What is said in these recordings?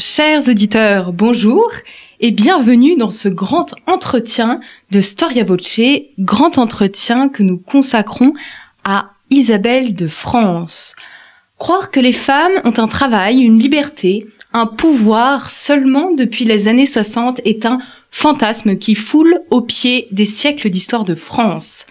Chers auditeurs, bonjour et bienvenue dans ce grand entretien de Storia Voce, grand entretien que nous consacrons à Isabelle de France. Croire que les femmes ont un travail, une liberté, un pouvoir seulement depuis les années 60 est un fantasme qui foule au pied des siècles d'histoire de France.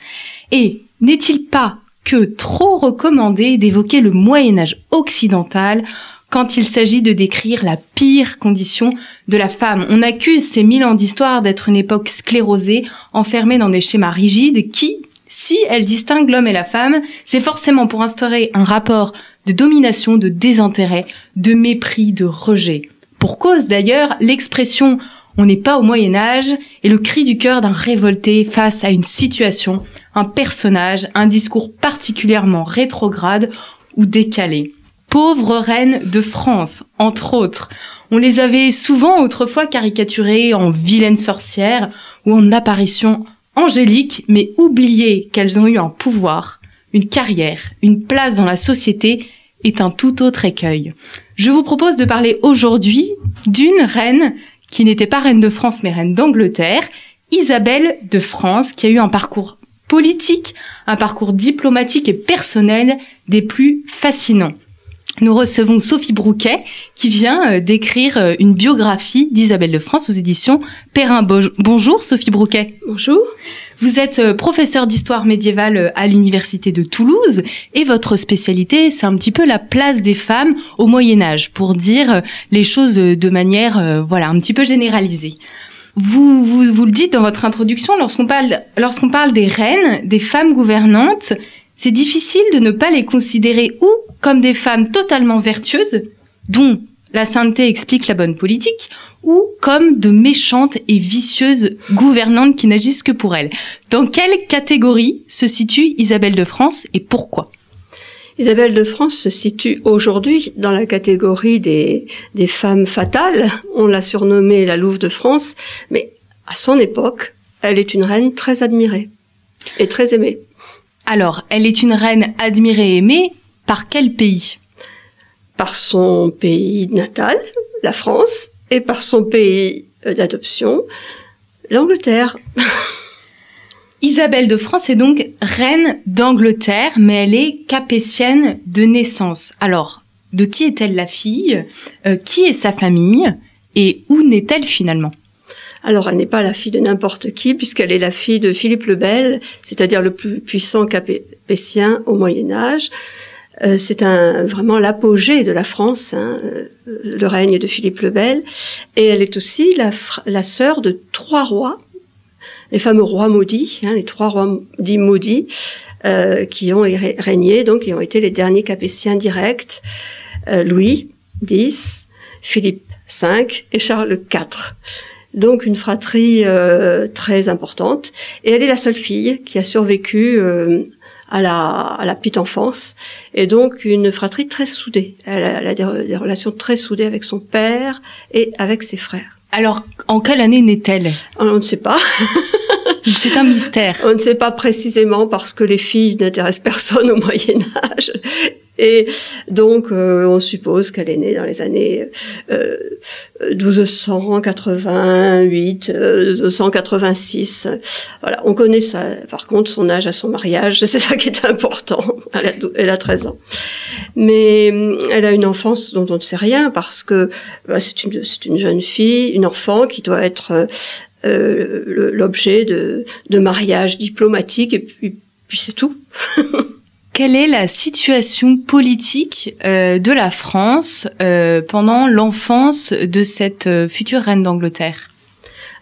Et n'est-il pas que trop recommandé d'évoquer le Moyen Âge occidental quand il s'agit de décrire la pire condition de la femme. On accuse ces mille ans d'histoire d'être une époque sclérosée, enfermée dans des schémas rigides qui, si elle distingue l'homme et la femme, c'est forcément pour instaurer un rapport de domination, de désintérêt, de mépris, de rejet. Pour cause d'ailleurs, l'expression on n'est pas au Moyen Âge est le cri du cœur d'un révolté face à une situation, un personnage, un discours particulièrement rétrograde ou décalé pauvres reines de France, entre autres. On les avait souvent autrefois caricaturées en vilaines sorcières ou en apparitions angéliques, mais oubliées qu'elles ont eu un pouvoir, une carrière, une place dans la société est un tout autre écueil. Je vous propose de parler aujourd'hui d'une reine qui n'était pas reine de France mais reine d'Angleterre, Isabelle de France, qui a eu un parcours politique, un parcours diplomatique et personnel des plus fascinants nous recevons Sophie Brouquet qui vient euh, d'écrire euh, une biographie d'Isabelle de France aux éditions Perrin. Bonjour Sophie Brouquet. Bonjour. Vous êtes euh, professeure d'histoire médiévale à l'université de Toulouse et votre spécialité c'est un petit peu la place des femmes au Moyen Âge pour dire les choses de manière voilà un petit peu généralisée. Vous, vous, vous le dites dans votre introduction lorsqu'on parle lorsqu'on parle des reines, des femmes gouvernantes, c'est difficile de ne pas les considérer ou comme des femmes totalement vertueuses, dont la sainteté explique la bonne politique, ou comme de méchantes et vicieuses gouvernantes qui n'agissent que pour elles. Dans quelle catégorie se situe Isabelle de France et pourquoi? Isabelle de France se situe aujourd'hui dans la catégorie des, des femmes fatales. On l'a surnommée la Louve de France, mais à son époque, elle est une reine très admirée et très aimée. Alors, elle est une reine admirée et aimée par quel pays? Par son pays natal, la France, et par son pays d'adoption, l'Angleterre. Isabelle de France est donc reine d'Angleterre, mais elle est capétienne de naissance. Alors, de qui est-elle la fille? Euh, Qui est sa famille? Et où naît-elle finalement? Alors, elle n'est pas la fille de n'importe qui, puisqu'elle est la fille de Philippe le Bel, c'est-à-dire le plus puissant capétien au Moyen Âge. Euh, c'est un, vraiment l'apogée de la France, hein, euh, le règne de Philippe le Bel. Et elle est aussi la, la sœur de trois rois, les fameux rois maudits, hein, les trois rois dits maudits, euh, qui ont régné, donc qui ont été les derniers capétiens directs, Louis X, Philippe V et Charles IV donc une fratrie euh, très importante. Et elle est la seule fille qui a survécu euh, à, la, à la petite enfance, et donc une fratrie très soudée. Elle a, des, relations très soudées avec son père et avec ses frères. Alors, en quelle année naît-elle? On ne sait pas. C'est un mystère. On ne sait pas précisément parce que les filles n'intéressent personne au Moyen Âge et donc, euh, on suppose qu'elle est née dans les années euh, 1288, 1286. Voilà, on connaît ça. Par contre, son âge à son mariage, c'est ça qui est important. Elle a, elle a 13 ans. Mais euh, elle a une enfance dont on ne sait rien parce que bah, c'est une, une jeune fille, une enfant qui doit être euh, l'objet de, de mariage diplomatique et puis, puis c'est tout. quelle est la situation politique euh, de la France euh, pendant l'enfance de cette euh, future reine d'Angleterre?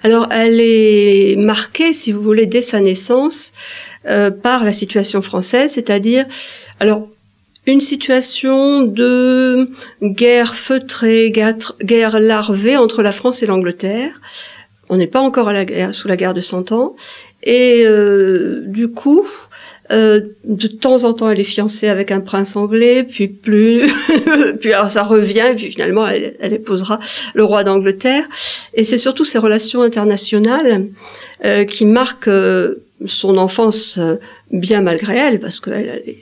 Alors, elle est marquée, si vous voulez, dès sa naissance par la situation française, c'est-à-dire, alors, une situation de guerre feutrée, guerre, larvée entre la France et l'Angleterre. On n'est pas encore à la guerre, sous la guerre de Cent Ans. Et du coup, Euh, de temps en temps, elle est fiancée avec un prince anglais, puis plus, puis alors ça revient, puis finalement, elle, elle épousera le roi d'Angleterre. Et c'est surtout ses relations internationales euh, qui marquent euh, son enfance euh, bien malgré elle, parce qu'elle elle est,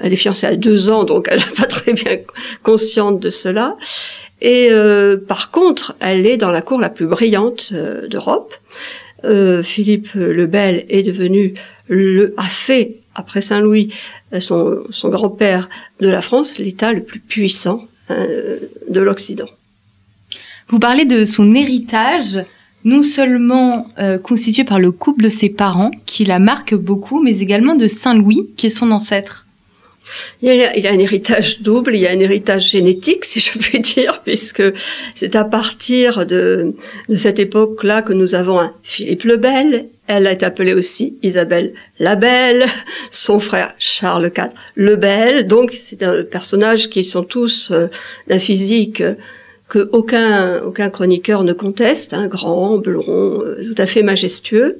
elle est fiancée à deux ans, donc elle n'est pas très bien consciente de cela. Et euh, par contre, elle est dans la cour la plus brillante d'Europe. Euh, Philippe le Bel est devenu le a fait après Saint-Louis son, son grand-père de la France l'État le plus puissant euh, de l'Occident. Vous parlez de son héritage, non seulement euh, constitué par le couple de ses parents, qui la marque beaucoup, mais également de Saint-Louis, qui est son ancêtre. Il y, a, il y, a, un héritage double, il y a un héritage génétique, si je puis dire, puisque c'est à partir de, de cette époque-là que nous avons un Philippe le Bel. Elle est appelée aussi Isabelle la Belle, son frère Charles IV le Bel. Donc, c'est un personnage qui sont tous euh, d'un physique que aucun, aucun chroniqueur ne conteste, hein, grand, blond, euh, tout à fait majestueux.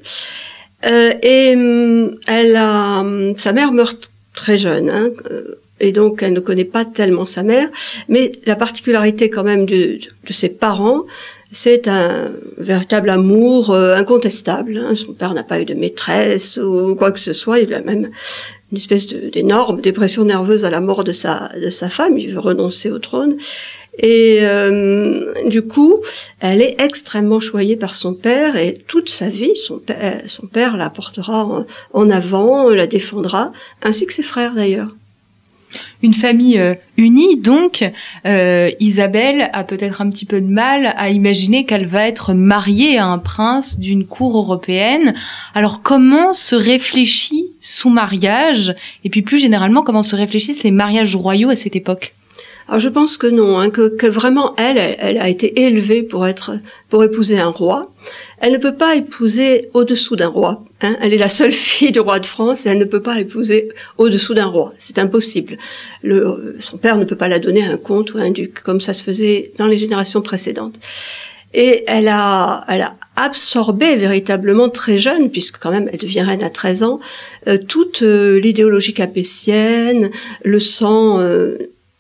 Euh, et hum, elle a, hum, sa mère meurt très jeune, hein, euh, et donc elle ne connaît pas tellement sa mère. Mais la particularité quand même de, de ses parents, c'est un véritable amour euh, incontestable. Hein. Son père n'a pas eu de maîtresse ou quoi que ce soit. Il a même une espèce d'énorme dépression nerveuse à la mort de sa de sa femme. Il veut renoncer au trône. Et euh, du coup, elle est extrêmement choyée par son père et toute sa vie, son père, son père la portera en, avant, la défendra, ainsi que ses frères d'ailleurs. Une famille euh, unie, donc, euh, Isabelle a peut-être un petit peu de mal à imaginer qu'elle va être mariée à un prince d'une cour européenne. Alors comment se réfléchit son mariage? Et puis plus généralement, comment se réfléchissent les mariages royaux à cette époque? Alors je pense que non, hein, que, que, vraiment elle, elle, a été élevée pour être, pour épouser un roi. Elle ne peut pas épouser au-dessous d'un roi. Hein. Elle est la seule fille du roi de France et elle ne peut pas épouser au-dessous d'un roi. C'est impossible. Le, son père ne peut pas la donner à un comte ou à un duc, comme ça se faisait dans les générations précédentes. Et elle a, elle a absorbé véritablement très jeune, puisque quand même elle devient reine à 13 ans, euh, toute euh, l'idéologie capétienne, le sang euh,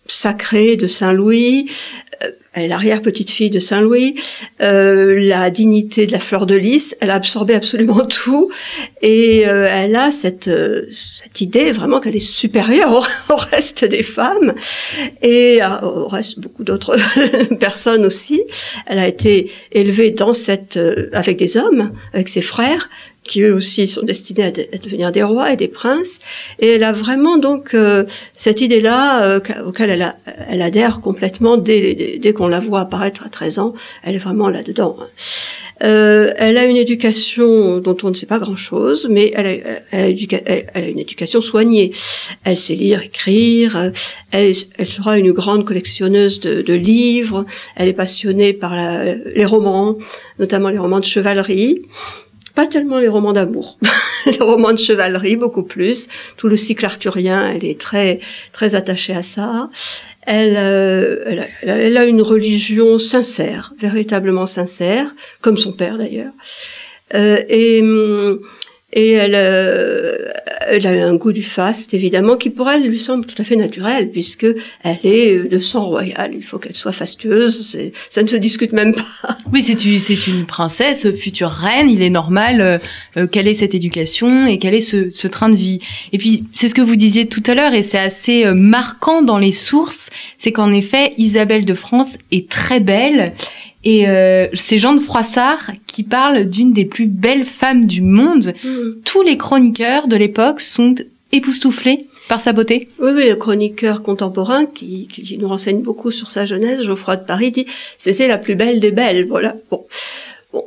sacrée de Saint-Louis, euh, elle est l'arrière-petite-fille de Saint-Louis, euh, la dignité de la fleur de lys, elle a absorbé absolument tout et euh, elle a cette, euh, cette idée vraiment qu'elle est supérieure au, reste des femmes et euh, au reste beaucoup d'autres personnes aussi. Elle a été élevée dans cette avec des hommes, avec ses frères qui eux aussi sont destinés à, de, à, devenir des rois et des princes. Et elle a vraiment donc euh, cette idée-là euh, auquel elle, adhère complètement dès, dès, qu'on la voit apparaître à 13 ans. Elle est vraiment là-dedans. Hein. Euh, elle a une éducation dont on ne sait pas grand-chose, mais elle a, une éducation soignée. Elle sait lire, écrire. Elle, elle sera une grande collectionneuse de, livres. Elle est passionnée par les romans, notamment les romans de chevalerie pas tellement les romans d'amour, les romans de chevalerie beaucoup plus. Tout le cycle arthurien, elle est très très attachée à ça. Elle, euh, elle, a, elle, a, une religion sincère, véritablement sincère, comme son père d'ailleurs. Euh, et et elle, euh, elle a un goût du faste, évidemment, qui pour elle lui semble tout à fait naturel, puisque elle est de sang royal. Il faut qu'elle soit fastueuse. Ça ne se discute même pas. Oui, c'est une, princesse, future reine. Il est normal euh, euh, qu'elle ait cette éducation et qu'elle ait ce, ce, train de vie. Et puis, c'est ce que vous disiez tout à l'heure, et c'est assez euh, marquant dans les sources, c'est qu'en effet, Isabelle de France est très belle. Et euh, c'est Jean de Froissart qui parle d'une des plus belles femmes du monde. Mmh. Tous les chroniqueurs de l'époque sont époustouflés par sa beauté. Oui, oui, le chroniqueur contemporain qui, qui nous renseigne beaucoup sur sa jeunesse, Geoffroy de Paris, dit c'était la plus belle des belles. Voilà. Bon.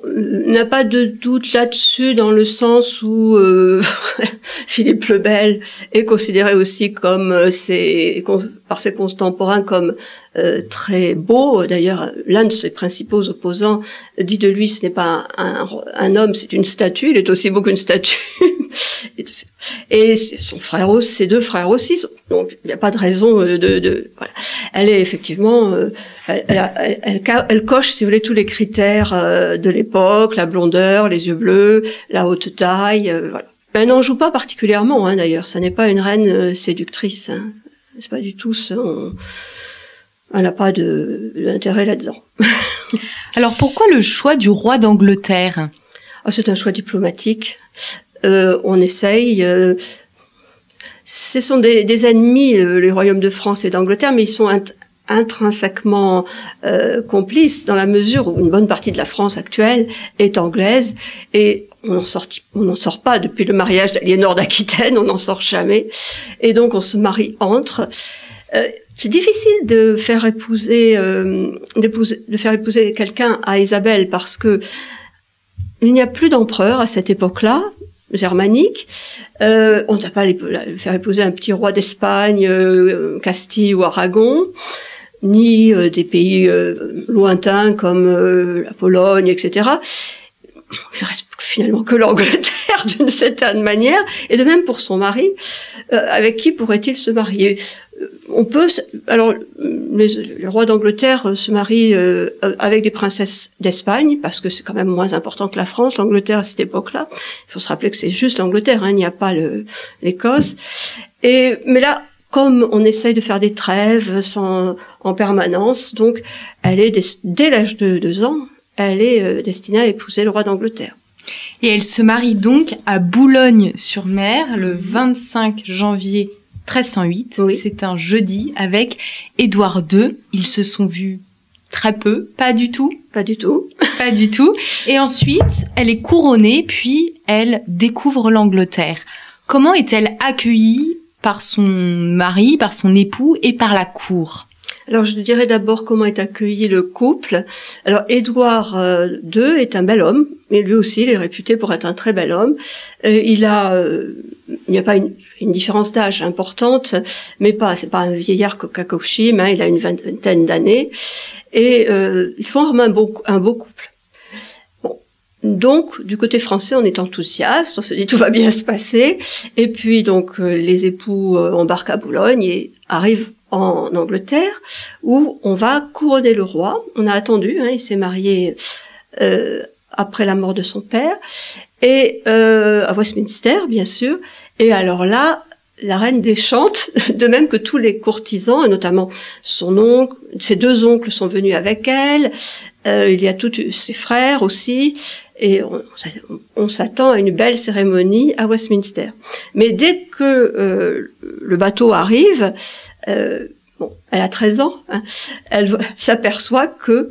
N'a pas de doute là-dessus dans le sens où euh, Philippe le Bel est considéré aussi comme euh, ses, par ses contemporains comme euh, très beau. D'ailleurs, l'un de ses principaux opposants dit de lui ce n'est pas un homme, c'est une statue. Il est aussi beau qu'une statue. Et son frère aussi, ses deux frères aussi. Donc il n'y a pas de raison de. de voilà. Elle est effectivement, euh, elle, elle, elle, elle, coche, si vous voulez, tous les critères euh, de l'époque la blondeur, les yeux bleus, la haute taille, euh, voilà. Elle n'en joue pas particulièrement, hein, d'ailleurs. Ça n'est pas une reine euh, séductrice. Hein. C'est pas du tout ça. On... Elle n'a pas d'intérêt là-dedans. Alors pourquoi le choix du roi d'Angleterre? Ah, C'est un choix diplomatique. Euh, on essaye. Euh, ce sont des, des ennemis, euh, les royaumes de France et d'Angleterre, mais ils sont intrinsèquement euh, complices dans la mesure où une bonne partie de la France actuelle est anglaise et on n'en sort, pas depuis le mariage d'Aliénor d'Aquitaine, on n'en sort jamais. Et donc on se marie entre. Euh, c'est difficile de faire épouser, euh, de faire épouser quelqu'un à Isabelle parce que il n'y a plus d'empereur à cette époque-là germanique. Euh, on ne va pas les, faire épouser un petit roi d'Espagne, euh, Castille ou Aragon, ni euh, des pays euh, lointains comme euh, la Pologne, etc. Il reste finalement que l'Angleterre d'une certaine manière, et de même pour son mari, avec qui pourrait-il se marier? On peut, alors, le roi d'Angleterre se marie euh, avec des princesses d'Espagne parce que c'est quand même moins important que la France, l'Angleterre à cette époque-là. Il faut se rappeler que c'est juste l'Angleterre, hein, il n'y a pas l'Écosse. Et mais là, comme on essaye de faire des trêves en permanence, donc elle est dès l'âge de deux ans, elle est euh, destinée à épouser le roi d'Angleterre. Et elle se marie donc à Boulogne-sur-Mer le 25 janvier 1308. C'est un jeudi avec Édouard II. Ils se sont vus très peu, pas du tout. Pas du tout. pas du tout. Et ensuite, elle est couronnée, puis elle découvre l'Angleterre. Comment est-elle accueillie par son mari, par son époux et par la cour? Alors je dirais d'abord comment est accueilli le couple. Alors Édouard II euh, est un bel homme, mais lui aussi il est réputé pour être un très bel homme. Euh, il a, euh, il n'y a pas une, différence d'âge importante, mais pas, c'est pas un vieillard Kokakoshim, hein, il a une vingtaine d'années, et ils forment un beau, un beau couple. Bon. Donc, du côté français, on est enthousiaste, on se dit tout va bien se passer, et puis donc les époux embarquent à Boulogne et arrivent en Angleterre, où on va couronner le roi. On a attendu, hein, il s'est marié euh, après la mort de son père, et euh, à Westminster, bien sûr. Et alors là, la reine déchante, de même que tous les courtisans, et notamment son oncle, ses deux oncles sont venus avec elle, euh, il y a tous ses frères aussi, et on, s'attend à une belle cérémonie à Westminster. Mais dès que euh, le bateau arrive, euh, bon, elle a 13 ans, hein, elle s'aperçoit que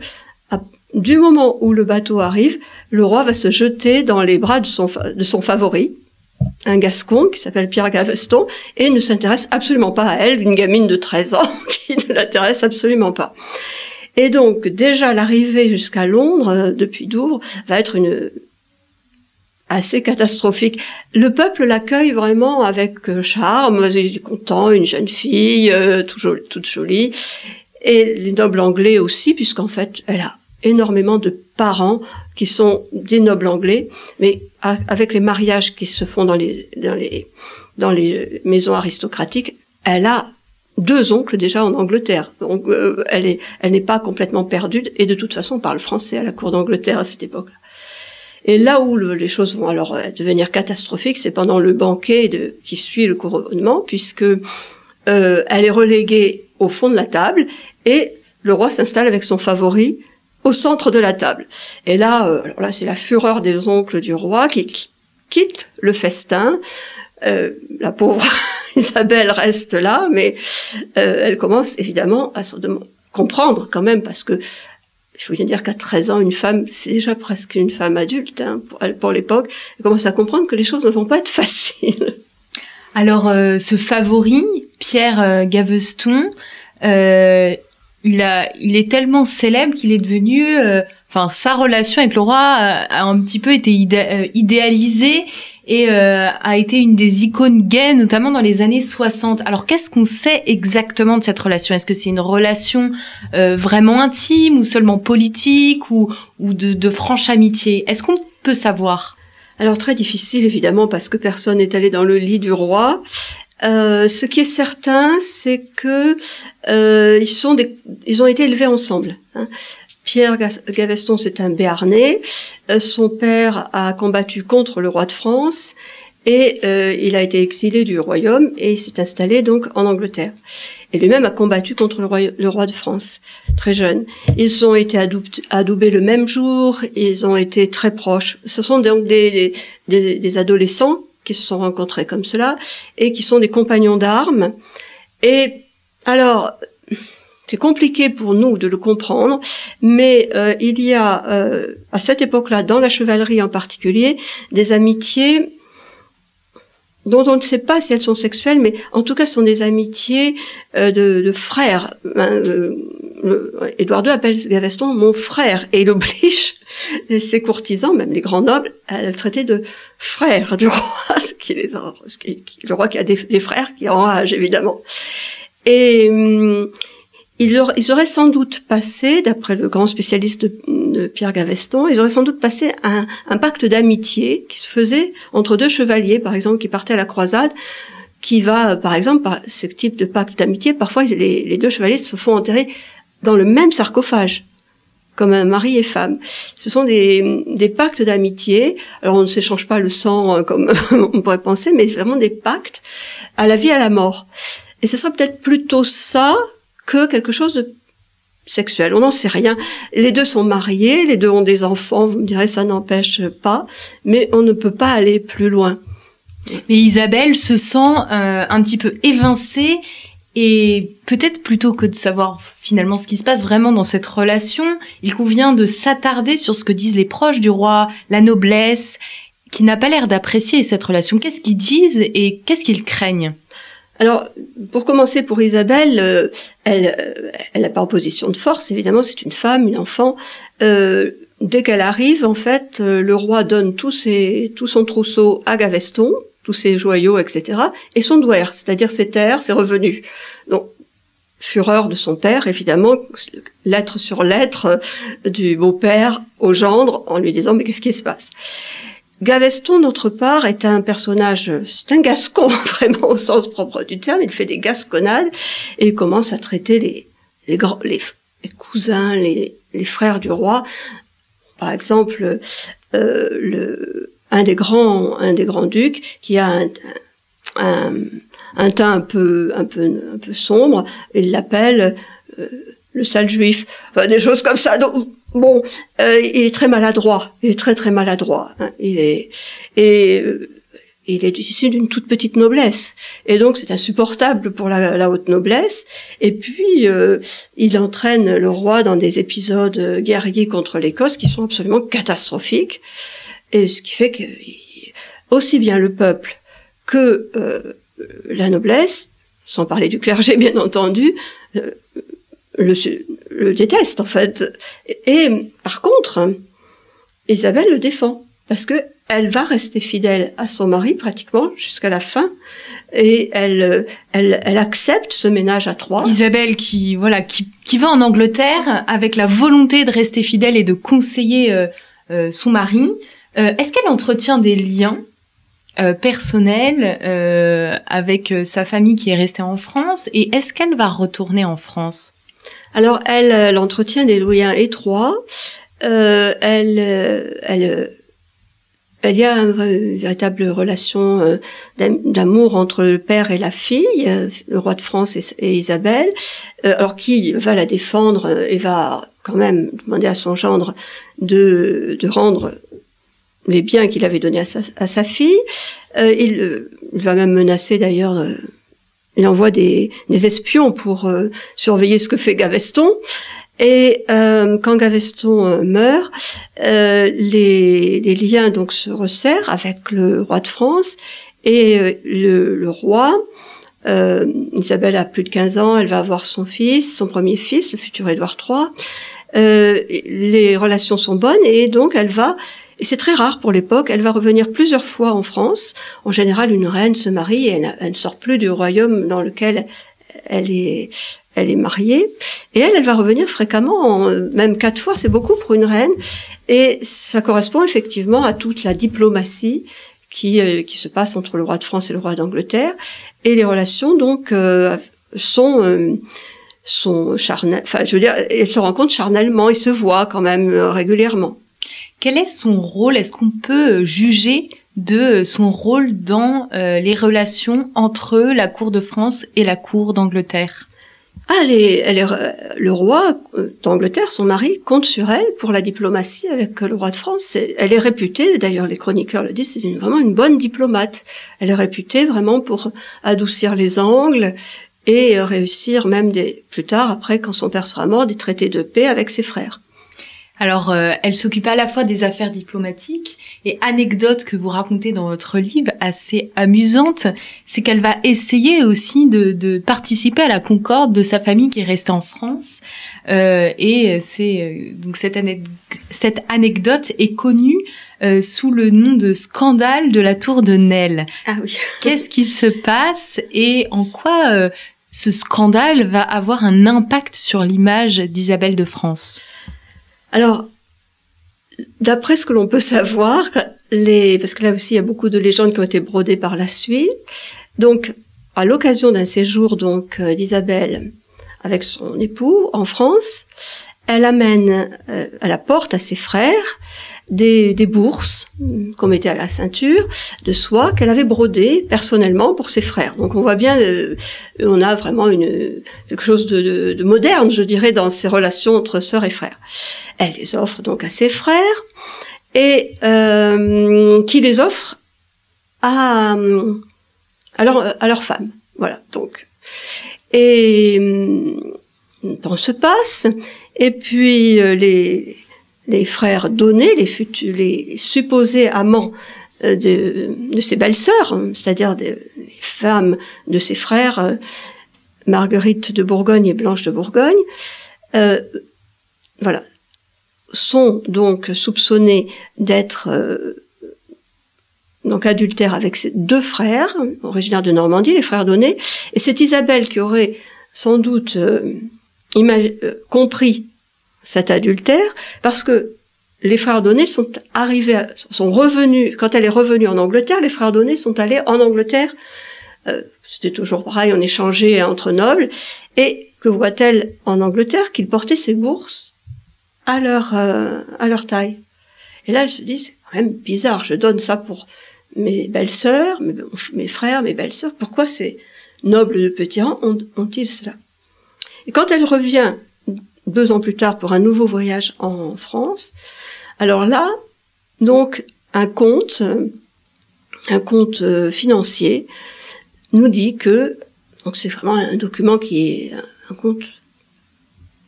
du moment où le bateau arrive, le roi va se jeter dans les bras de son, favori, un gascon qui s'appelle Pierre Gaveston, et ne s'intéresse absolument pas à elle, une gamine de 13 ans qui ne l'intéresse absolument pas. Et donc, déjà, l'arrivée jusqu'à Londres, euh, depuis Douvres, va être une assez catastrophique. Le peuple l'accueille vraiment avec euh, charme, il est content, une jeune fille, euh, toute jolie, et les nobles anglais aussi, puisqu'en fait, elle a énormément de parents qui sont des nobles anglais, mais avec les mariages qui se font dans les, dans les, dans les maisons aristocratiques, elle a deux oncles déjà en Angleterre. Donc euh, elle est, elle n'est pas complètement perdue et de toute façon on parle français à la cour d'Angleterre à cette époque-là. Et là où les choses vont alors euh, devenir catastrophiques, c'est pendant le banquet de, qui suit le couronnement, puisque euh, elle est reléguée au fond de la table et le roi s'installe avec son favori au centre de la table. Et là, alors là, c'est la fureur des oncles du roi qui, qui quittent le festin. la pauvre Isabelle reste là, mais euh, elle commence évidemment à se comprendre quand même, parce que faut bien dire qu'à 13 ans, une femme, c'est déjà presque une femme adulte hein, pour, l'époque, elle commence à comprendre que les choses ne vont pas être faciles. Alors, euh, ce favori, Pierre euh, Gaveston, euh, il, est tellement célèbre qu'il est devenu... Euh, enfin, sa relation avec le roi a, un petit peu été idéalisée et euh, a été une des icônes gays, notamment dans les années 60. Alors qu'est-ce qu'on sait exactement de cette relation? Est-ce que c'est une relation euh, vraiment intime ou seulement politique ou, de franche amitié? Est-ce qu'on peut savoir? Alors très difficile évidemment parce que personne n'est allé dans le lit du roi. Euh, ce qui est certain, c'est que euh, ils sont des, ils ont été élevés ensemble. Hein. Pierre Gaveston, c'est un Béarnais. Euh, son père a combattu contre le roi de France et euh, il a été exilé du royaume et il s'est installé donc en Angleterre. Et lui-même a combattu contre le roi, le roi de France, très jeune. Ils ont été adoubés le même jour, ils ont été très proches. Ce sont donc des, des, des adolescents qui se sont rencontrés comme cela et qui sont des compagnons d'armes. Et alors, c'est compliqué pour nous de le comprendre, mais euh, il y a euh, à cette époque-là, dans la chevalerie en particulier, des amitiés dont on ne sait pas si elles sont sexuelles, mais en tout cas ce sont des amitiés euh, de, frères. Hein, Édouard II appelle Gaveston mon frère et il oblige ses courtisans, même les grands nobles, à le traiter de frère du roi, ce qui les le roi qui a des, frères qui enrage évidemment. Hum, ils, auraient sans doute passé, d'après le grand spécialiste de, Pierre Gaveston, ils auraient sans doute passé un, un pacte d'amitié qui se faisait entre deux chevaliers, par exemple, qui partaient à la croisade, qui va, par exemple, par ce type de pacte d'amitié, parfois les, les, deux chevaliers se font enterrer dans le même sarcophage, comme un mari et femme. Ce sont des, des pactes d'amitié. Alors on ne s'échange pas le sang hein, comme on pourrait penser, mais vraiment des pactes à la vie et à la mort. Et ce sera peut-être plutôt ça que quelque chose de sexuel. On n'en sait rien. Les deux sont mariés, les deux ont des enfants. Vous me direz, ça n'empêche pas, mais on ne peut pas aller plus loin. Mais Isabelle se sent euh, un petit peu évincée et peut-être plutôt que de savoir finalement ce qui se passe vraiment dans cette relation, il convient de s'attarder sur ce que disent les proches du roi, la noblesse, qui n'a pas l'air d'apprécier cette relation. Qu'est-ce qu'ils disent et qu'est-ce qu'ils craignent? Alors, pour commencer, pour Isabelle, euh, elle, euh, elle n'a pas en position de force, évidemment, c'est une femme, une enfant. Euh, dès qu'elle arrive, en fait, le roi donne tout, ses, tout son trousseau à Gaveston, tous ses joyaux, etc., et son douer, c'est-à-dire ses terres, ses revenus. Donc, fureur de son père, évidemment, lettre sur lettre du beau-père au gendre, en lui disant, mais qu'est-ce qui se passe? Gaveston, d'autre part, est un personnage, c'est un gascon vraiment au sens propre du terme. Il fait des gasconnades et il commence à traiter les les, cousins, les, frères du roi. Par exemple, euh, un des grands un des grands ducs qui a un, teint un peu sombre. Il l'appelle euh, le sale juif. Enfin, des choses comme ça. Bon, euh, il est très maladroit, il est très très maladroit. Hein. Il est et euh, il est issu d'une toute petite noblesse, et donc c'est insupportable pour la, haute noblesse. Et puis euh, il entraîne le roi dans des épisodes guerriers contre l'Écosse qui sont absolument catastrophiques, et ce qui fait que aussi bien le peuple que la noblesse, sans parler du clergé bien entendu, le, déteste en fait. Et, par contre, Isabelle le défend parce que elle va rester fidèle à son mari pratiquement jusqu'à la fin et elle, elle, elle accepte ce ménage à trois. Isabelle qui voilà qui, qui va en Angleterre avec la volonté de rester fidèle et de conseiller euh, euh, son mari. Euh, est-ce qu'elle entretient des liens personnels avec sa famille qui est restée en France? Et est-ce qu'elle va retourner en France? Alors, elle, elle entretient des liens étroits. Euh, elle, euh, elle, euh, elle y a une véritable relation euh, d'amour entre le père et la fille, le roi de France et, Isabelle. alors, qui va la défendre et va quand même demander à son gendre de, rendre les biens qu'il avait donnés à sa, fille. il, il, va même menacer d'ailleurs il envoie des, espions pour euh, surveiller ce que fait Gaveston. Et euh, quand Gaveston euh, meurt, les, les, liens donc se resserrent avec le roi de France et le, le roi. Isabelle a plus de 15 ans, elle va avoir son fils, son premier fils, le futur Édouard III. les relations sont bonnes et donc elle va et c'est très rare pour l'époque. Elle va revenir plusieurs fois en France. En général, une reine se marie et elle, ne sort plus du royaume dans lequel elle est, elle est mariée. Et elle, elle va revenir fréquemment, même quatre fois, c'est beaucoup pour une reine. Et ça correspond effectivement à toute la diplomatie qui, euh, qui se passe entre le roi de France et le roi d'Angleterre. Et les relations, donc, euh, sont... Euh, sont charnelles, enfin, je veux dire, elles se rencontrent charnellement, ils se voient quand même régulièrement. Quel est son rôle? Est-ce qu'on peut euh, juger de son rôle dans les relations entre la cour de France et la cour d'Angleterre? Ah, le roi d'Angleterre, son mari, compte sur elle pour la diplomatie avec le roi de France. Elle est réputée, d'ailleurs les chroniqueurs le disent, c'est vraiment une bonne diplomate. Elle est réputée vraiment pour adoucir les angles et réussir même plus tard, après, quand son père sera mort, des traités de paix avec ses frères. Alors, euh, elle s'occupe à la fois des affaires diplomatiques et anecdote que vous racontez dans votre livre, assez amusante, c'est qu'elle va essayer aussi de, participer à la concorde de sa famille qui est restée en France. Euh, et c'est euh, donc cette, cette, anecdote est connue sous le nom de scandale de la tour de Nesle. Ah oui. Qu'est-ce qui se passe et en quoi ce scandale va avoir un impact sur l'image d'Isabelle de France? Alors, d'après ce que l'on peut savoir, les, parce que là aussi il y a beaucoup de légendes qui ont été brodées par la suite. Donc, à l'occasion d'un séjour donc euh, d'Isabelle avec son époux en France, elle amène, euh, à la porte à ses frères des, des bourses qu'on mettait à la ceinture de soie qu'elle avait brodées personnellement pour ses frères. Donc on voit bien, euh, on a vraiment une, quelque chose de, de, de, moderne, je dirais, dans ces relations entre sœurs et frères. Elle les offre donc à ses frères et euh, qui les offre à, à, leur, à leur femme. Voilà, donc. Et le temps se passe, et puis euh, les, les frères donnés, les, supposés amants euh, de, ses belles-sœurs, c'est-à-dire les femmes de ses frères, euh, Marguerite de Bourgogne et Blanche de Bourgogne, euh, voilà, sont donc soupçonnés d'être donc adultères avec ses deux frères, originaires de Normandie, les frères Donné, et c'est Isabelle qui aurait sans doute compris cet adultère parce que les frères Donné sont arrivés, sont revenus, quand elle est revenue en Angleterre, les frères Donné sont allés en Angleterre, euh, c'était toujours pareil, on échangeait entre nobles, et que voit-elle en Angleterre Qu'ils portaient ces bourses à leur, euh, à leur taille? Et là, elle se dit, c'est quand même bizarre, je donne ça pour mes belles-sœurs, mes, mes, frères, mes belles-sœurs, pourquoi ces nobles de petit rang ont-ils cela? Et quand elle revient deux ans plus tard pour un nouveau voyage en France. Alors là, donc, un compte, un compte euh, financier nous dit que, donc c'est vraiment un document qui est un compte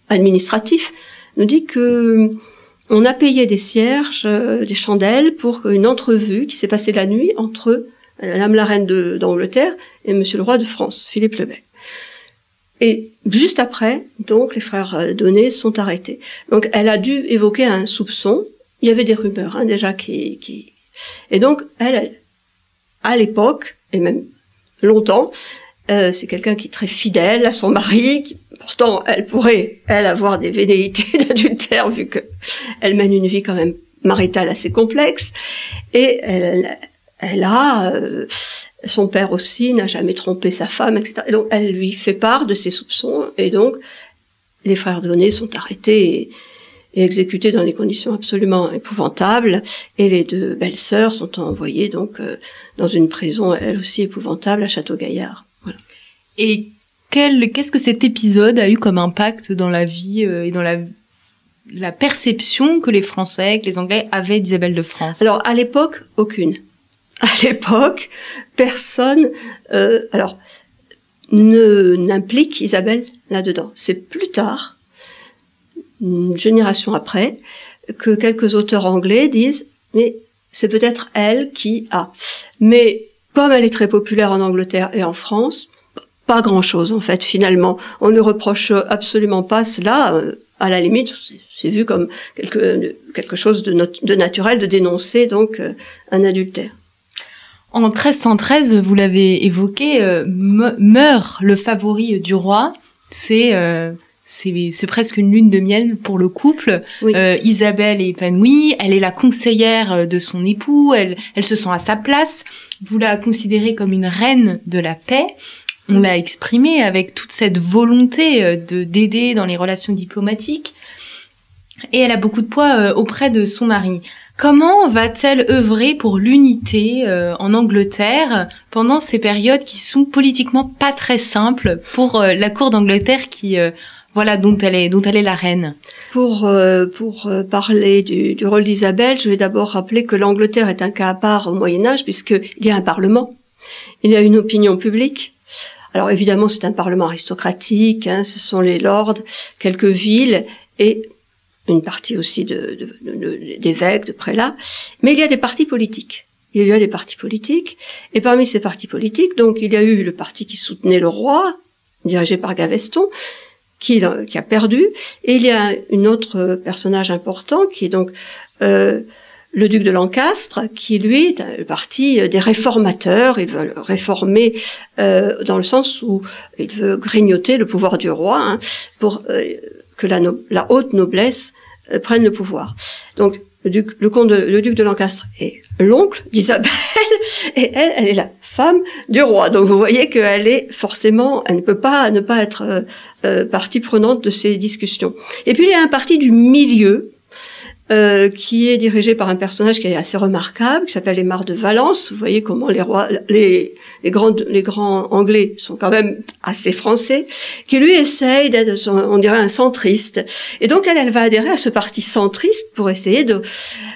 administratif, nous dit que on a payé des cierges, euh, des chandelles pour une entrevue qui s'est passée la nuit entre Madame la reine d'Angleterre et Monsieur le roi de France, Philippe le Bel. Et juste après, donc, les frères euh, Donné sont arrêtés. Donc, elle a dû évoquer un soupçon. Il y avait des rumeurs hein, déjà qui, qui... Et donc, elle, à l'époque, et même longtemps, euh, c'est quelqu'un qui est très fidèle à son mari. Qui, pourtant, elle pourrait, elle, avoir des vénéités d'adultère vu que elle mène une vie quand même maritale assez complexe. Et elle, elle a, euh, son père aussi n'a jamais trompé sa femme, etc. Et donc elle lui fait part de ses soupçons, et donc les frères Donné sont arrêtés et, exécutés dans des conditions absolument épouvantables, et les deux belles-sœurs sont envoyées donc euh, dans une prison, elle aussi épouvantable, à Château-Gaillard. Voilà. Et qu'est-ce que cet épisode a eu comme impact dans la vie euh, et dans la la perception que les Français, que les Anglais avaient d'Isabelle de France? Alors à l'époque, aucune à l'époque, personne, euh, alors, ne n'implique Isabelle là-dedans. C'est plus tard, une génération après, que quelques auteurs anglais disent, mais c'est peut-être elle qui a. Mais comme elle est très populaire en Angleterre et en France, pas grand-chose en fait finalement. On ne reproche absolument pas cela. Euh, à la limite, c'est vu comme quelque, quelque chose de, de naturel de dénoncer donc euh, un adultère. En 1313, vous l'avez évoqué, euh, meurt le favori du roi. C'est euh, c'est presque une lune de miel pour le couple. Euh, Isabelle est épanouie, elle est la conseillère de son époux, elle, elle se sent à sa place. Vous la considérez comme une reine de la paix. On l'a exprimé avec toute cette volonté de d'aider dans les relations diplomatiques. Et elle a beaucoup de poids auprès de son mari. Comment va-t-elle œuvrer pour l'unité euh, en Angleterre pendant ces périodes qui sont politiquement pas très simples pour euh, la cour d'Angleterre qui euh, voilà dont elle est dont elle est la reine? Pour pour parler du, du rôle d'Isabelle, je vais d'abord rappeler que l'Angleterre est un cas à part au Moyen Âge puisqu'il y a un parlement, il y a une opinion publique. Alors évidemment, c'est un parlement aristocratique, hein, ce sont les lords, quelques villes et une partie aussi d'évêques, de, de, prélats, mais il y a des partis politiques. Il y a des partis politiques, et parmi ces partis politiques, donc il y a eu le parti qui soutenait le roi, dirigé par Gaveston, qui, a perdu, et il y a un autre personnage important qui est donc euh, le duc de Lancastre, qui lui est le parti des réformateurs. Il veut réformer euh, dans le sens où il veut grignoter le pouvoir du roi hein, pour euh, que la, haute noblesse euh, prenne le pouvoir. Donc le duc, le comte, de, le duc de Lancastre est l'oncle d'Isabelle et elle, elle est la femme du roi. Donc vous voyez qu'elle est forcément, elle ne peut pas ne pas être euh, euh, partie prenante de ces discussions. Et puis il y a un parti du milieu euh, qui est dirigé par un personnage qui est assez remarquable, qui s'appelle Aymar de Valence. Vous voyez comment les rois, les, les grands, les grands anglais sont quand même assez français, qui lui essaye d'être, on dirait, un centriste. Et donc elle, elle va adhérer à ce parti centriste pour essayer de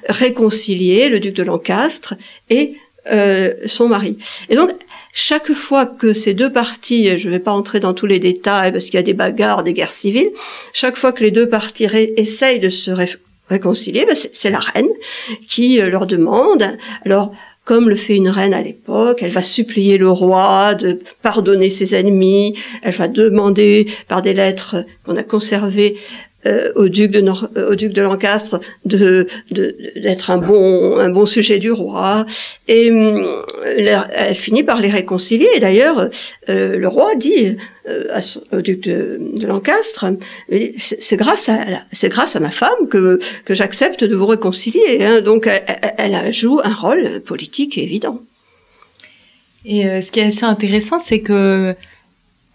réconcilier le duc de Lancastre et euh, son mari. Et donc chaque fois que ces deux parties, je ne vais pas entrer dans tous les détails parce qu'il y a des bagarres, des guerres civiles, chaque fois que les deux parties essayent de se réconcilier, ben c'est la reine qui euh, leur demande. Alors, comme le fait une reine à l'époque, elle va supplier le roi de pardonner ses ennemis, elle va demander par des lettres qu'on a conservées euh, au duc de euh, au duc de Lancastre de d'être un bon un bon sujet du roi. Et euh, elle finit par les réconcilier. Et d'ailleurs euh, le roi dit à au duc de, de Lancastre c'est grâce à c'est grâce à ma femme que que j'accepte de vous réconcilier hein. donc elle, elle, joue un rôle politique évident. Et ce qui est assez intéressant c'est que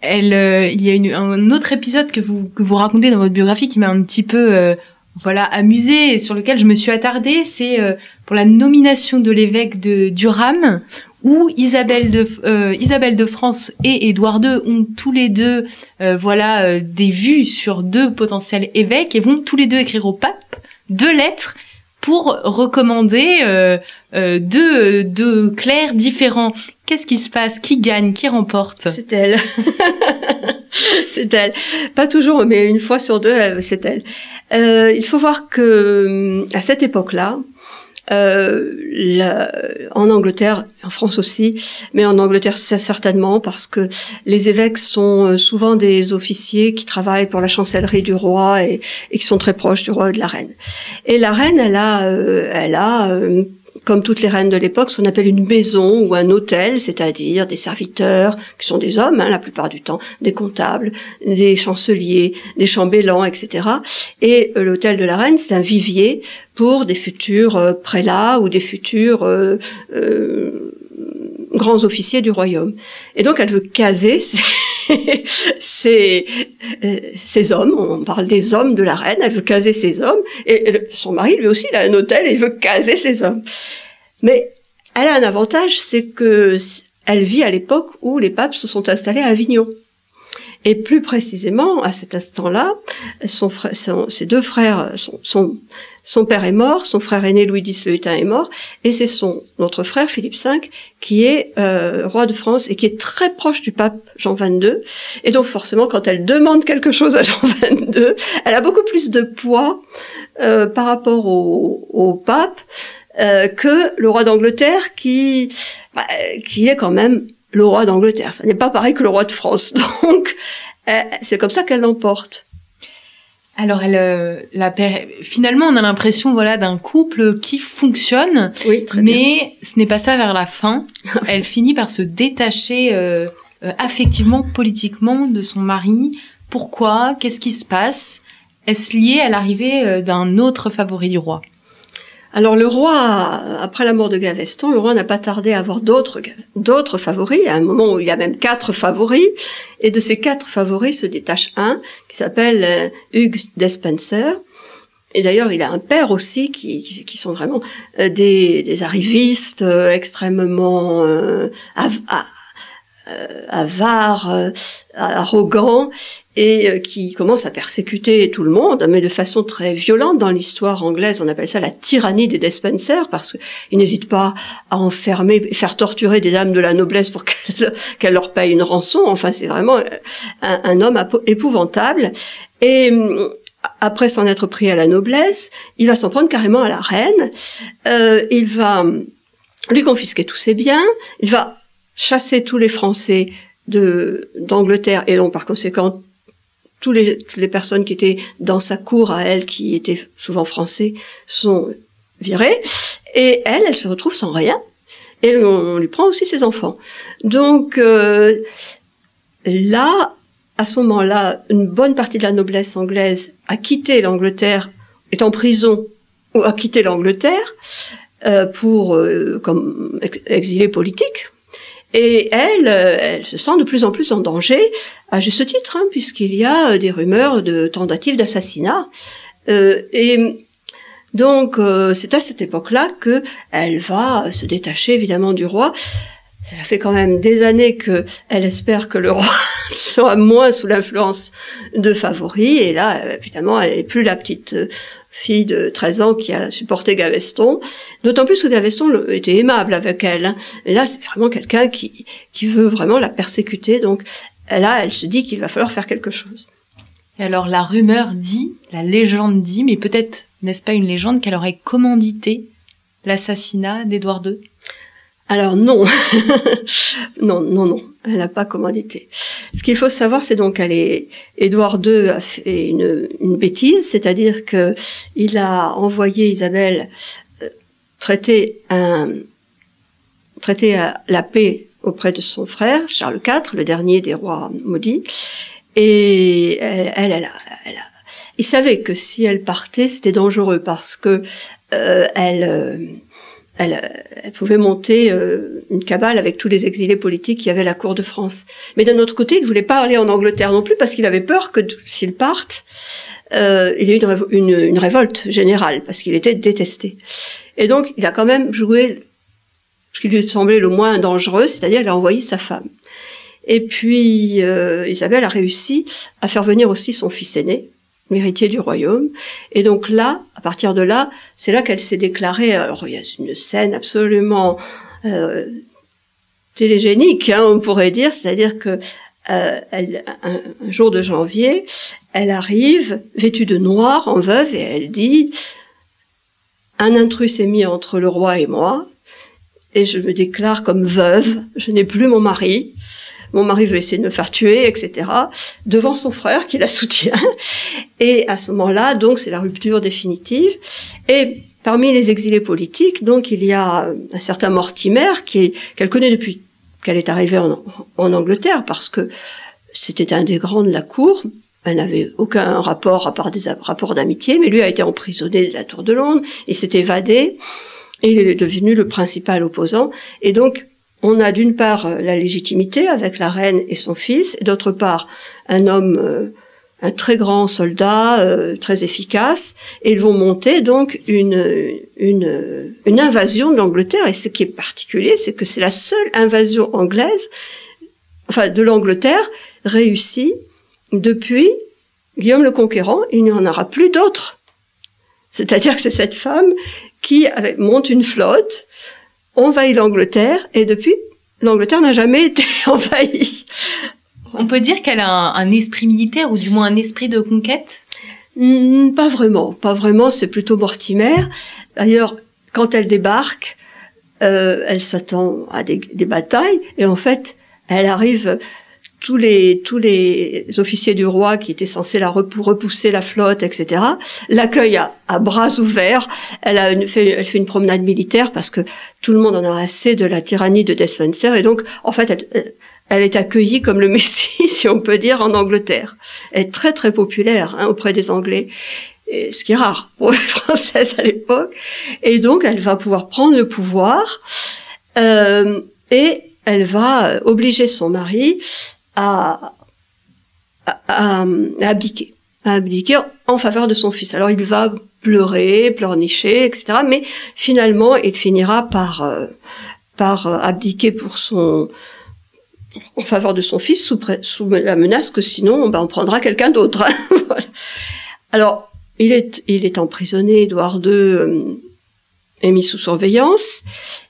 elle, euh, il y a une, un autre épisode que vous que vous racontez dans votre biographie qui m'a un petit peu euh, voilà amusé et sur lequel je me suis attardée, c'est euh, pour la nomination de l'évêque de Durham où Isabelle de Isabelle de France et Édouard II ont tous les deux voilà des vues sur deux potentiels évêques et vont tous les deux écrire au pape deux lettres pour recommander euh, euh, deux, deux clercs différents. Qu'est-ce qui se passe? Qui gagne? Qui remporte? C'est elle. c'est elle. Pas toujours, mais une fois sur deux, c'est elle. Euh, il faut voir que à cette époque-là, euh, la, en Angleterre, en France aussi, mais en Angleterre certainement parce que les évêques sont euh, souvent des officiers qui travaillent pour la chancellerie du roi et, et qui sont très proches du roi et de la reine. Et la reine, elle a, euh, elle a comme toutes les reines de l'époque, ce qu'on appelle une maison ou un hôtel, c'est-à-dire des serviteurs, qui sont des hommes hein, la plupart du temps, des comptables, des chanceliers, des chambellans, etc. Et euh, l'hôtel de la reine, c'est un vivier pour des futurs euh, prélats ou des futurs euh, grands officiers du royaume. Et donc elle veut caser ces, ces, hommes, on parle des hommes de la reine, elle veut caser ces hommes, et son mari lui aussi il a un hôtel et il veut caser ces hommes. Mais elle a un avantage, c'est que elle vit à l'époque où les papes se sont installés à Avignon. Et plus précisément, à cet instant-là, ses deux frères, son, son, père est mort, son frère aîné Louis X le Hutin est mort, et c'est son notre frère Philippe V qui est euh, roi de France et qui est très proche du pape Jean XXII. Et donc forcément, quand elle demande quelque chose à Jean XXII, elle a beaucoup plus de poids euh, par rapport au, au pape euh, que le roi d'Angleterre qui bah, qui est quand même le roi d'Angleterre. Ça n'est pas pareil que le roi de France. Donc, euh, c'est comme ça qu'elle l'emporte. Alors, elle, euh, la finalement, on a l'impression, voilà, d'un couple qui fonctionne. Oui, mais ce n'est pas ça vers la fin. elle finit par se détacher euh, affectivement, politiquement de son mari. Pourquoi? Qu'est-ce qui se passe? Est-ce lié à l'arrivée d'un autre favori du roi? Alors le roi, après la mort de Gaveston, le roi n'a pas tardé à avoir d'autres favoris. À un moment où il y a même quatre favoris, et de ces quatre favoris se détache un qui s'appelle euh, Hugues Despenser, et d'ailleurs, il a un père aussi qui, qui, sont vraiment euh, des, des arrivistes euh, extrêmement euh, avares, arrogants, et qui commencent à persécuter tout le monde, mais de façon très violente. Dans l'histoire anglaise, on appelle ça la tyrannie des Despenser, parce qu'ils n'hésitent pas à enfermer, faire torturer des dames de la noblesse pour qu'elles leur payent une rançon. Enfin, c'est vraiment un, un homme épouvantable. Et après s'en être pris à la noblesse, il va s'en prendre carrément à la reine. Euh, il va lui confisquer tous ses biens. Il va chasser tous les Français de d'Angleterre et donc par conséquent toutes les personnes qui étaient dans sa cour à elle, qui étaient souvent français, sont virées. Et elle, elle se retrouve sans rien. Et on, lui prend aussi ses enfants. Donc euh, là, à ce moment-là, une bonne partie de la noblesse anglaise a quitté l'Angleterre, est en prison ou a quitté l'Angleterre euh, pour euh, comme exilé politique. Et elle, euh, elle se sent de plus en plus en danger, à juste titre, hein, puisqu'il y a des rumeurs de tentatives d'assassinat. et donc, c'est à cette époque-là que elle va se détacher évidemment du roi ça fait quand même des années que elle espère que le roi soit moins sous l'influence de favoris. Et là, évidemment, elle n'est plus la petite euh, fille de 13 ans qui a supporté Gaveston. D'autant plus que Gaveston était aimable avec elle. Hein. Là, c'est vraiment quelqu'un qui, qui veut vraiment la persécuter. Donc là, elle se dit qu'il va falloir faire quelque chose. Et alors, la rumeur dit, la légende dit, mais peut-être n'est-ce pas une légende qu'elle aurait commandité l'assassinat d'Édouard II alors non, non, non, non, elle n'a pas commandité. Ce qu'il faut savoir, c'est donc qu'elle Édouard II a fait une, bêtise, c'est-à-dire que il a envoyé Isabelle euh, traiter un traiter la paix auprès de son frère Charles IV, le dernier des rois maudits, et elle, elle, elle, elle il savait que si elle partait, c'était dangereux parce que euh, elle euh, elle, pouvait monter euh, une cabale avec tous les exilés politiques qui avaient la cour de France. Mais d'un autre côté, il ne voulait pas aller en Angleterre non plus parce qu'il avait peur que s'il parte, euh, il y ait une, une, révolte générale parce qu'il était détesté. Et donc, il a quand même joué ce qui lui semblait le moins dangereux, c'est-à-dire il a envoyé sa femme. Et puis, euh, Isabelle a réussi à faire venir aussi son fils aîné, héritier du royaume. Et donc là, à partir de là, c'est là qu'elle s'est déclarée. Alors il y a une scène absolument euh, télégénique, hein, on pourrait dire, c'est-à-dire que euh, un, jour de janvier, elle arrive vêtue de noir en veuve et elle dit un intrus s'est mis entre le roi et moi et je me déclare comme veuve. Je n'ai plus mon mari mon mari veut essayer de me faire tuer, etc., devant son frère qui la soutient. Et à ce moment-là, donc, c'est la rupture définitive. Et parmi les exilés politiques, donc, il y a un certain Mortimer qui qu'elle connaît depuis qu'elle est arrivée en, Angleterre, parce que c'était un des grands de la cour. Elle n'avait aucun rapport à part des rapports d'amitié, mais lui a été emprisonné de la Tour de Londres, il s'est évadé, et il est devenu le principal opposant. Et donc, on a d'une part euh, la légitimité avec la reine et son fils, et d'autre part un homme, euh, un très grand soldat, euh, très efficace, et ils vont monter donc une, une, une invasion de l'Angleterre. Et ce qui est particulier, c'est que c'est la seule invasion anglaise, enfin de l'Angleterre, réussie depuis Guillaume le Conquérant. Il n'y en aura plus d'autres. C'est-à-dire que c'est cette femme qui monte une flotte, envahit l'Angleterre et depuis, l'Angleterre n'a jamais été envahie. On peut dire qu'elle a un, esprit militaire ou du moins un esprit de conquête? Hmm, Pas vraiment, pas vraiment, c'est plutôt Mortimer. D'ailleurs, quand elle débarque, euh, elle s'attend à des, des, batailles et en fait, elle arrive tous les tous les officiers du roi qui étaient censés la repousser la flotte, etc. l'accueillent à, bras ouverts. Elle a une, fait, elle fait une promenade militaire parce que tout le monde en a assez de la tyrannie de Despenser et donc en fait elle, elle est accueillie comme le Messie, si on peut dire, en Angleterre. Elle est très très populaire hein, auprès des Anglais. Et, ce qui est rare pour les Françaises à l'époque. Et donc, elle va pouvoir prendre le pouvoir euh, et elle va obliger son mari à, abdiquer, abdiquer en faveur de son fils. Alors il va pleurer, pleurnicher, etc. Mais finalement, il finira par euh, par abdiquer pour son en faveur de son fils sous, la menace que sinon on prendra quelqu'un d'autre. Alors il est il est emprisonné, Édouard II euh, est mis sous surveillance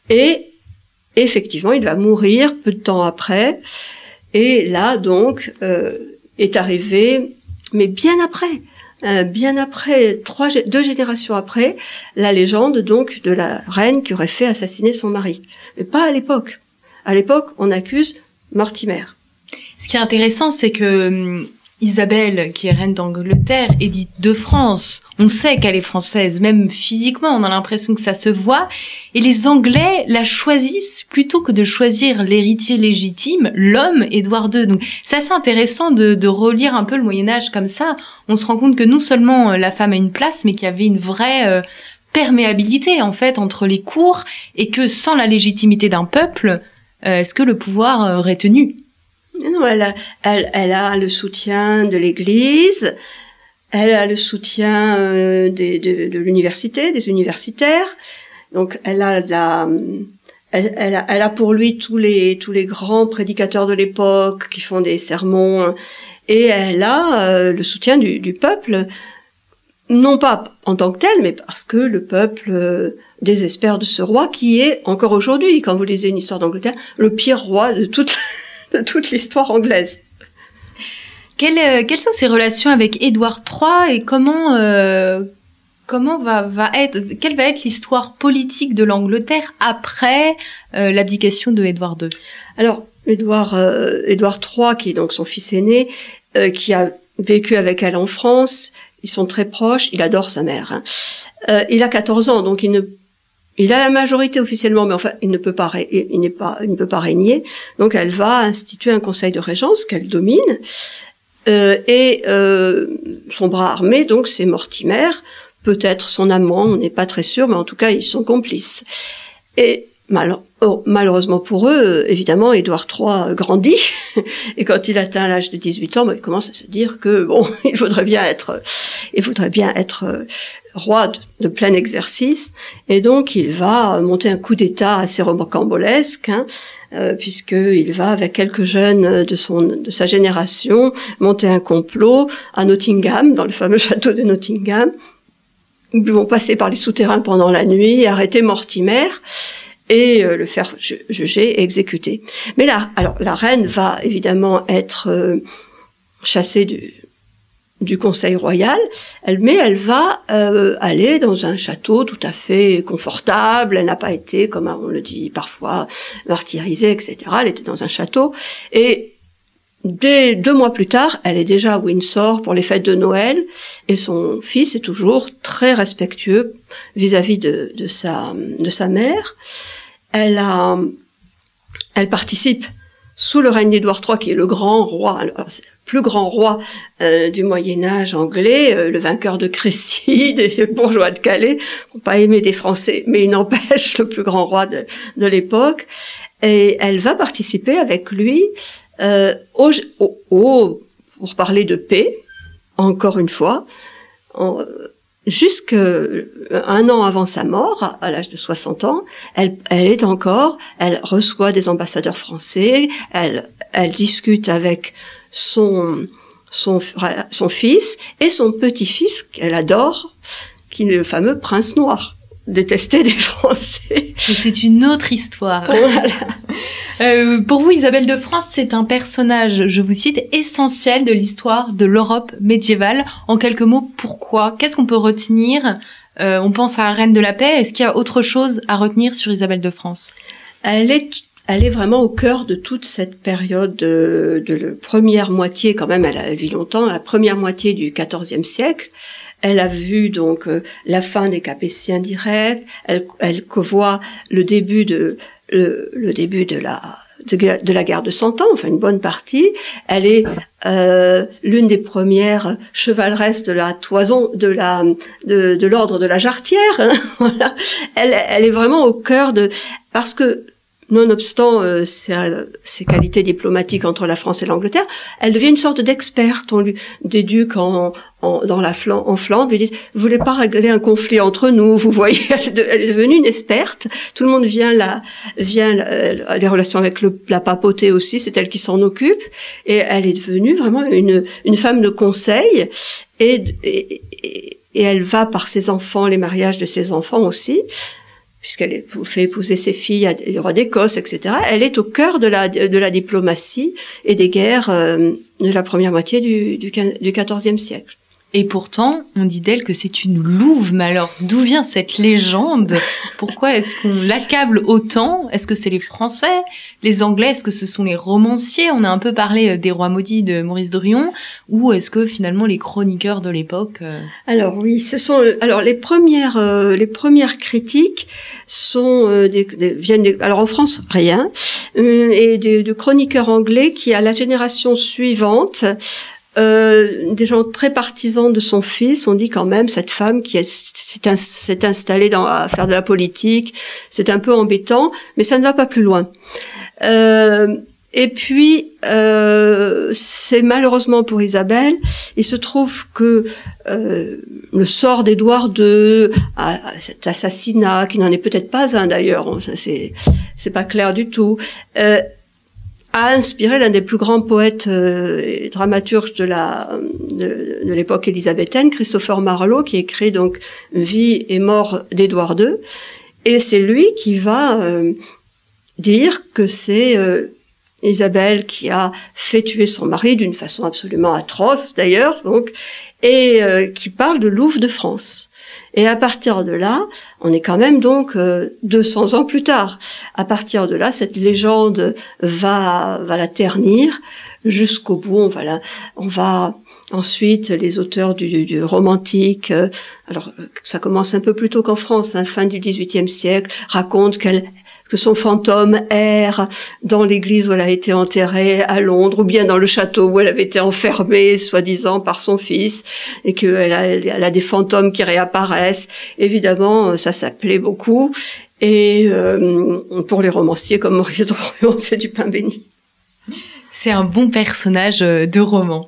et effectivement il va mourir peu de temps après. Et là donc euh, est arrivé, mais bien après, euh, bien après, trois, deux générations après, la légende donc de la reine qui aurait fait assassiner son mari. Mais pas à l'époque. À l'époque, on accuse Mortimer. Ce qui est intéressant, c'est que hum, Isabelle, qui est reine d'Angleterre, est dite de France. On sait qu'elle est française, même physiquement, on a l'impression que ça se voit. Et les Anglais la choisissent plutôt que de choisir l'héritier légitime, l'homme Édouard II. Donc c'est assez intéressant de, de, relire un peu le Moyen Âge comme ça. On se rend compte que non seulement euh, la femme a une place, mais qu'il y avait une vraie euh, perméabilité en fait entre les cours, et que sans la légitimité d'un peuple, euh, est-ce que le pouvoir aurait tenu? Non, elle a, elle, elle a le soutien de l'Église, elle a le soutien euh, de, de l'université, des universitaires. Donc, elle a la, elle, elle, a, elle, a, pour lui tous les tous les grands prédicateurs de l'époque qui font des sermons, et elle a euh, le soutien du, du, peuple, non pas en tant que tel, mais parce que le peuple euh, désespère de ce roi qui est encore aujourd'hui, quand vous lisez une histoire d'Angleterre, le pire roi de toute de toute l'histoire anglaise. Quelles, quelles, sont ses relations avec Édouard III et comment, euh, comment va, va être, quelle va être l'histoire politique de l'Angleterre après euh, l'abdication de Édouard II Alors, Édouard, euh, Édouard III, qui est donc son fils aîné, euh, qui a vécu avec elle en France, ils sont très proches, il adore sa mère. Hein. Euh, il a 14 ans, donc il ne il a la majorité officiellement, mais enfin, il ne peut pas, il n'est pas, il ne peut pas régner. Donc, elle va instituer un conseil de régence qu'elle domine. Euh, et euh, son bras armé, donc, c'est Mortimer, peut-être son amant, on n'est pas très sûr, mais en tout cas, ils sont complices. Et oh, malheureusement pour eux, évidemment, Édouard III grandit, et quand il atteint l'âge de 18 ans, ben, il commence à se dire que bon, il faudrait bien être, il faudrait bien être roi de, plein exercice, et donc il va monter un coup d'État assez rocambolesque, hein, euh, puisqu'il va avec quelques jeunes de son de sa génération monter un complot à Nottingham, dans le fameux château de Nottingham. Ils vont passer par les souterrains pendant la nuit, arrêter Mortimer et euh, le faire juger et exécuter. Mais là, alors la reine va évidemment être euh, chassée du, du Conseil royal, elle, mais elle va euh, aller dans un château tout à fait confortable. Elle n'a pas été, comme on le dit parfois, martyrisée, etc. Elle était dans un château. Et dès deux mois plus tard, elle est déjà à Windsor pour les fêtes de Noël. Et son fils est toujours très respectueux vis-à-vis de, de, sa, de sa mère. Elle, a, elle participe sous le règne d'Édouard III, qui est le grand roi, alors plus grand roi euh, du Moyen Âge anglais, euh, le vainqueur de Crécy, des bourgeois de Calais, pas aimé des Français, mais il n'empêche le plus grand roi de, l'époque. Et elle va participer avec lui euh, au, pour parler de paix, encore une fois, jusqu'un an avant sa mort, à l'âge de 60 ans, elle, est encore, elle reçoit des ambassadeurs français, elle, discute avec son fils et son petit-fils qu'elle adore, qui est le fameux prince noir détesté des Français. C'est une autre histoire. Voilà. Euh, pour vous, Isabelle de France, c'est un personnage, je vous cite, essentiel de l'histoire de l'Europe médiévale. En quelques mots, pourquoi? Qu'est-ce qu'on peut retenir? Euh, On pense à la Reine de la Paix. Est-ce qu'il y a autre chose à retenir sur Isabelle de France? Elle est elle est vraiment au cœur de toute cette période de, de la première moitié, quand même, elle a vécu longtemps, la première moitié du XIVe siècle. Elle a vu donc euh, la fin des Capétiens directs. Elle, elle voit le début de le, le début de la de, la guerre de Cent Ans, enfin une bonne partie. Elle est euh, l'une des premières chevaleresses de la toison, de la de, de l'ordre de la jarretière. Hein, voilà. Elle, elle est vraiment au cœur de parce que nonobstant euh, ses, qualités diplomatiques entre la France et l'Angleterre, elle devient une sorte d'experte. On lui d'éduque en, en, dans la Flandre, en Flandre, lui dit vous voulez pas régler un conflit entre nous Vous voyez, elle, est devenue une experte. Tout le monde vient là, vient euh, les relations avec le, la papauté aussi, c'est elle qui s'en occupe, et elle est devenue vraiment une, une femme de conseil. Et, et, et elle va par ses enfants, les mariages de ses enfants aussi, puisqu'elle fait épouser ses filles à des rois d'Écosse, etc. Elle est au cœur de la, diplomatie et des guerres euh, de la première moitié du, du, du XIVe siècle. Et pourtant, on dit d'elle que c'est une louve. Mais alors, d'où vient cette légende? Pourquoi est-ce qu'on l'accable autant? Est-ce que c'est les Français, les Anglais Est-ce que ce sont les romanciers? On a un peu parlé euh, des rois maudits de Maurice Druon. Ou est-ce que finalement les chroniqueurs de l'époque euh, Alors oui, ce sont alors les premières euh, les premières critiques sont des, viennent alors en France rien et de chroniqueurs anglais qui à la génération suivante euh, des gens très partisans de son fils ont dit quand même cette femme qui s'est installée dans, à faire de la politique, c'est un peu embêtant, mais ça ne va pas plus loin. Euh, et puis, euh, c'est malheureusement pour Isabelle, il se trouve que euh, le sort d'Édouard II, cet assassinat, qui n'en est peut-être pas un d'ailleurs, c'est pas clair du tout, euh, a inspiré l'un des plus grands poètes euh, et dramaturges de la de, l'époque élisabéthaine, Christopher Marlowe, qui écrit donc Vie et mort d'Édouard II, et c'est lui qui va euh, dire que c'est euh, Isabelle qui a fait tuer son mari d'une façon absolument atroce d'ailleurs, donc, et qui parle de Louvre de France. Et à partir de là, on est quand même donc 200 euh, ans plus tard. À partir de là, cette légende va va la ternir jusqu'au bout. On va on va Ensuite, les auteurs du, du, romantique, euh, alors ça commence un peu plus tôt qu'en France, hein, fin du XVIIIe siècle, racontent qu'elle que son fantôme erre dans l'église où elle a été enterrée à Londres, ou bien dans le château où elle avait été enfermée, soi-disant, par son fils, et qu'elle a, elle a des fantômes qui réapparaissent. Évidemment, ça s'appelait beaucoup. Et euh, pour les romanciers comme Maurice Drouin, c'est du pain béni. C'est un bon personnage euh, de roman.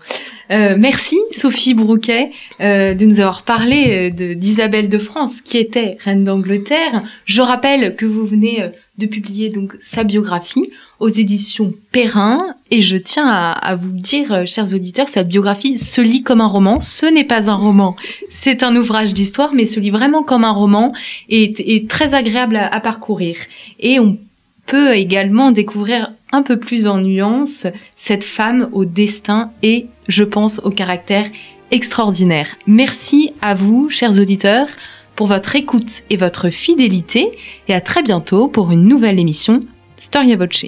Euh, merci Sophie Brouquet euh, de nous avoir parlé d'Isabelle de, France qui était reine d'Angleterre. Je rappelle que vous venez de publier donc sa biographie aux éditions Perrin et je tiens à, vous dire, chers auditeurs, sa biographie se lit comme un roman. Ce n'est pas un roman, c'est un ouvrage d'histoire, mais se lit vraiment comme un roman et est très agréable à, à parcourir. Et on peut également découvrir un peu plus en nuance cette femme au destin et, je pense, au caractère extraordinaire. Merci à vous, chers auditeurs, pour votre écoute et votre fidélité, et à très bientôt pour une nouvelle émission Storia Voce.